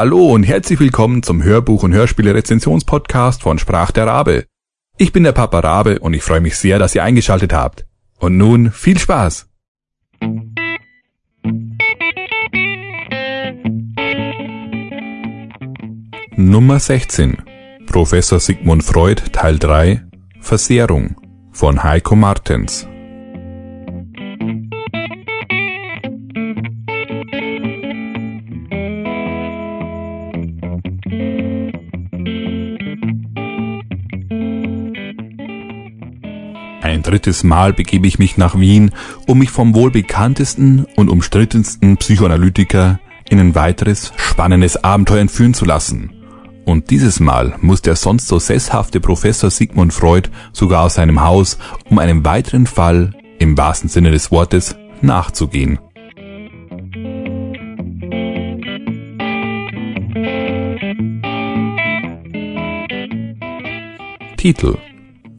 Hallo und herzlich willkommen zum Hörbuch- und Hörspiele-Rezensionspodcast von Sprach der Rabe. Ich bin der Papa Rabe und ich freue mich sehr, dass ihr eingeschaltet habt. Und nun viel Spaß! Nummer 16 Professor Sigmund Freud Teil 3 Versehrung von Heiko Martens drittes Mal begebe ich mich nach Wien, um mich vom wohl bekanntesten und umstrittensten Psychoanalytiker in ein weiteres spannendes Abenteuer entführen zu lassen. Und dieses Mal muss der sonst so sesshafte Professor Sigmund Freud sogar aus seinem Haus, um einem weiteren Fall, im wahrsten Sinne des Wortes, nachzugehen. Titel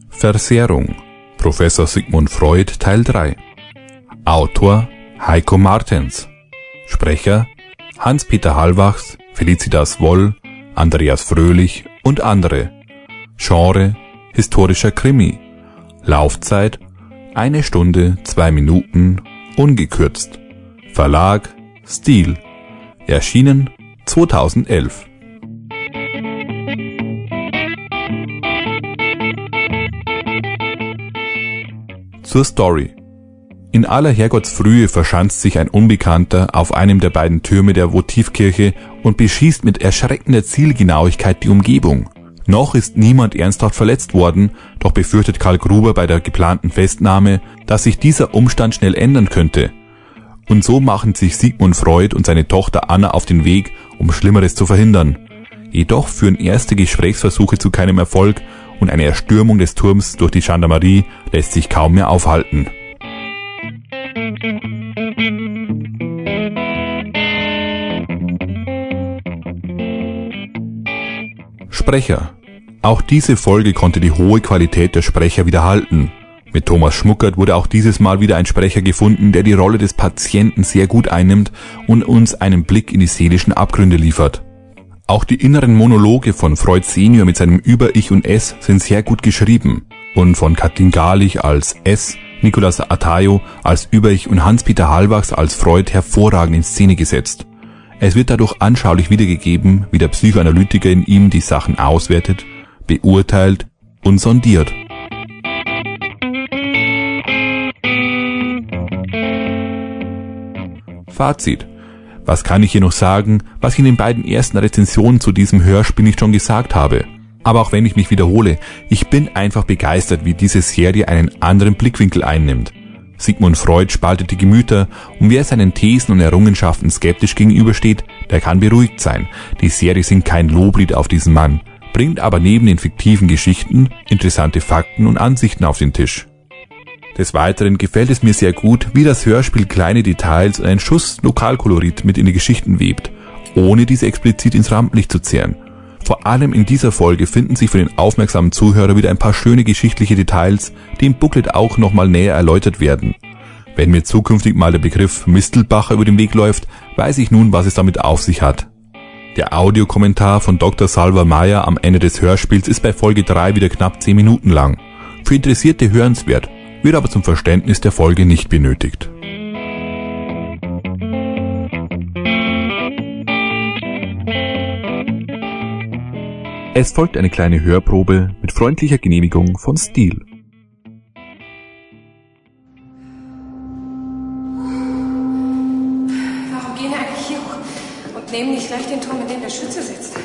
Versehrung Professor Sigmund Freud Teil 3 Autor Heiko Martens Sprecher Hans-Peter Hallwachs, Felicitas Woll, Andreas Fröhlich und andere. Genre historischer Krimi. Laufzeit eine Stunde, zwei Minuten, ungekürzt. Verlag Stil. Erschienen 2011. Zur Story. In aller Herrgottsfrühe verschanzt sich ein Unbekannter auf einem der beiden Türme der Votivkirche und beschießt mit erschreckender Zielgenauigkeit die Umgebung. Noch ist niemand ernsthaft verletzt worden, doch befürchtet Karl Gruber bei der geplanten Festnahme, dass sich dieser Umstand schnell ändern könnte. Und so machen sich Sigmund Freud und seine Tochter Anna auf den Weg, um Schlimmeres zu verhindern. Jedoch führen erste Gesprächsversuche zu keinem Erfolg und eine Erstürmung des Turms durch die Gendarmerie lässt sich kaum mehr aufhalten. Sprecher. Auch diese Folge konnte die hohe Qualität der Sprecher wiederhalten. Mit Thomas Schmuckert wurde auch dieses Mal wieder ein Sprecher gefunden, der die Rolle des Patienten sehr gut einnimmt und uns einen Blick in die seelischen Abgründe liefert. Auch die inneren Monologe von Freud Senior mit seinem Über-Ich und Es sind sehr gut geschrieben und von Katin Garlich als Es, Nicolas Atayo als Über-Ich und Hans-Peter Halbachs als Freud hervorragend in Szene gesetzt. Es wird dadurch anschaulich wiedergegeben, wie der Psychoanalytiker in ihm die Sachen auswertet, beurteilt und sondiert. Fazit was kann ich hier noch sagen, was ich in den beiden ersten Rezensionen zu diesem Hörspiel nicht schon gesagt habe? Aber auch wenn ich mich wiederhole, ich bin einfach begeistert, wie diese Serie einen anderen Blickwinkel einnimmt. Sigmund Freud spaltet die Gemüter und wer seinen Thesen und Errungenschaften skeptisch gegenübersteht, der kann beruhigt sein. Die Serie singt kein Loblied auf diesen Mann, bringt aber neben den fiktiven Geschichten interessante Fakten und Ansichten auf den Tisch. Des Weiteren gefällt es mir sehr gut, wie das Hörspiel kleine Details und einen Schuss Lokalkolorit mit in die Geschichten webt, ohne diese explizit ins Rampenlicht zu zehren. Vor allem in dieser Folge finden sich für den aufmerksamen Zuhörer wieder ein paar schöne geschichtliche Details, die im Booklet auch nochmal näher erläutert werden. Wenn mir zukünftig mal der Begriff Mistelbacher über den Weg läuft, weiß ich nun, was es damit auf sich hat. Der Audiokommentar von Dr. Salva Meyer am Ende des Hörspiels ist bei Folge 3 wieder knapp 10 Minuten lang. Für Interessierte hörenswert wird aber zum Verständnis der Folge nicht benötigt. Es folgt eine kleine Hörprobe mit freundlicher Genehmigung von Steel. Warum gehen wir eigentlich hier hoch und nehmen nicht gleich den Turm, in dem der Schütze sitzt?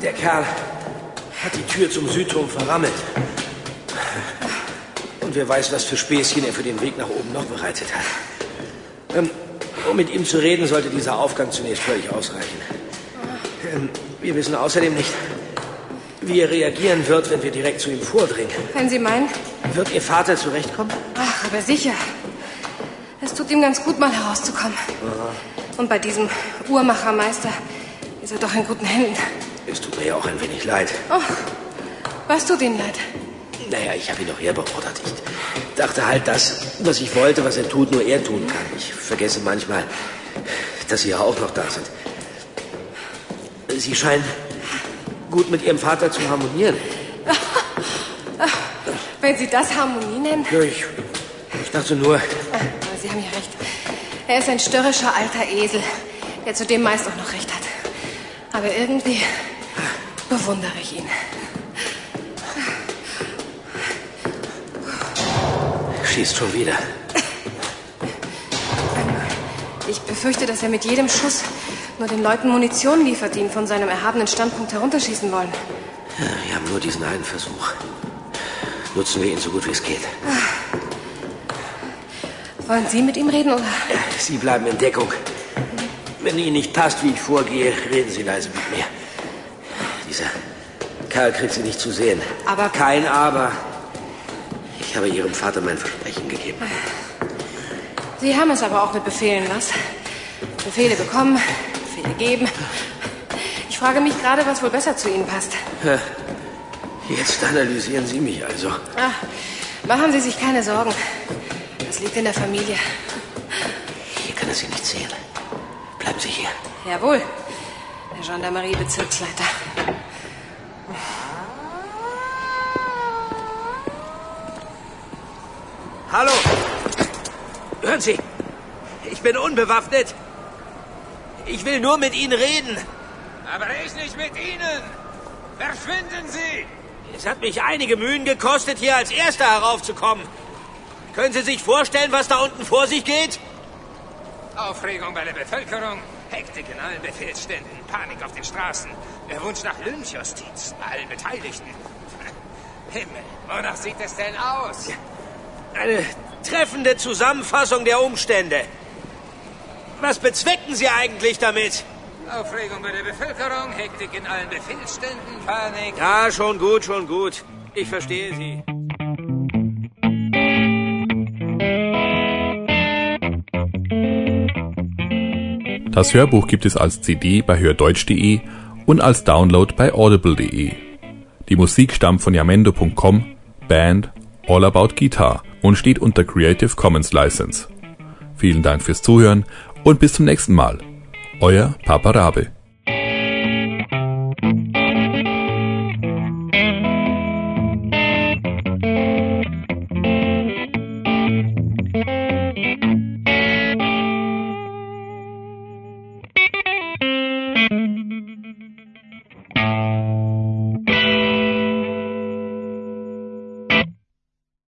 Der Kerl hat die Tür zum Südturm verrammelt. Wer weiß, was für Späßchen er für den Weg nach oben noch bereitet hat. Ähm, um mit ihm zu reden, sollte dieser Aufgang zunächst völlig ausreichen. Ähm, wir wissen außerdem nicht, wie er reagieren wird, wenn wir direkt zu ihm vordringen. Wenn Sie meinen? Wird Ihr Vater zurechtkommen? Ach, aber sicher. Es tut ihm ganz gut, mal herauszukommen. Und bei diesem Uhrmachermeister ist er doch in guten Händen. Es tut mir ja auch ein wenig leid. Oh, was tut Ihnen leid? Naja, ich habe ihn doch herbeordert. Ich dachte halt, das, was ich wollte, was er tut, nur er tun kann. Ich vergesse manchmal, dass Sie ja auch noch da sind. Sie scheinen gut mit Ihrem Vater zu harmonieren. Wenn Sie das Harmonie nennen? Ja, ich, ich dachte nur, Ah, Sie haben ja recht. Er ist ein störrischer alter Esel, der zudem meist auch noch recht hat. Aber irgendwie bewundere ich ihn. Schießt schon wieder. Ich befürchte, dass er mit jedem Schuss nur den Leuten Munition liefert, die ihn von seinem erhabenen Standpunkt herunterschießen wollen. Ja, wir haben nur diesen einen Versuch. Nutzen wir ihn so gut wie es geht. Wollen Sie mit ihm reden oder? Sie bleiben in Deckung. Wenn Ihnen nicht passt, wie ich vorgehe, reden Sie leise mit mir. Dieser Kerl kriegt Sie nicht zu sehen. Aber- Kein Aber. Ich habe Ihrem Vater mein Versprechen gegeben. Sie haben es aber auch mit Befehlen, was? Befehle bekommen, Befehle geben. Ich frage mich gerade, was wohl besser zu Ihnen passt. Jetzt analysieren Sie mich also. Ach, machen Sie sich keine Sorgen. Das liegt in der Familie. Hier kann er Sie nicht sehen. Bleiben Sie hier. Jawohl, der Gendarmerie-Bezirksleiter. Hallo! Hören Sie, ich bin unbewaffnet. Ich will nur mit Ihnen reden. Aber ich nicht mit Ihnen! Verschwinden Sie! Es hat mich einige Mühen gekostet, hier als Erster heraufzukommen. Können Sie sich vorstellen, was da unten vor sich geht? Aufregung bei der Bevölkerung, Hektik in allen Befehlsständen, Panik auf den Straßen, der Wunsch nach Lynchjustiz bei allen Beteiligten. Himmel, wonach sieht es denn aus? Eine treffende Zusammenfassung der Umstände. Was bezwecken Sie eigentlich damit? Aufregung bei der Bevölkerung, Hektik in allen Befehlsständen, Panik. Ja, schon gut, schon gut. Ich verstehe Sie. Das Hörbuch gibt es als CD bei hördeutsch.de und als Download bei audible.de. Die Musik stammt von yamendo.com, Band All About Guitar und steht unter Creative Commons License. Vielen Dank fürs Zuhören und bis zum nächsten Mal. Euer Papa Rabe.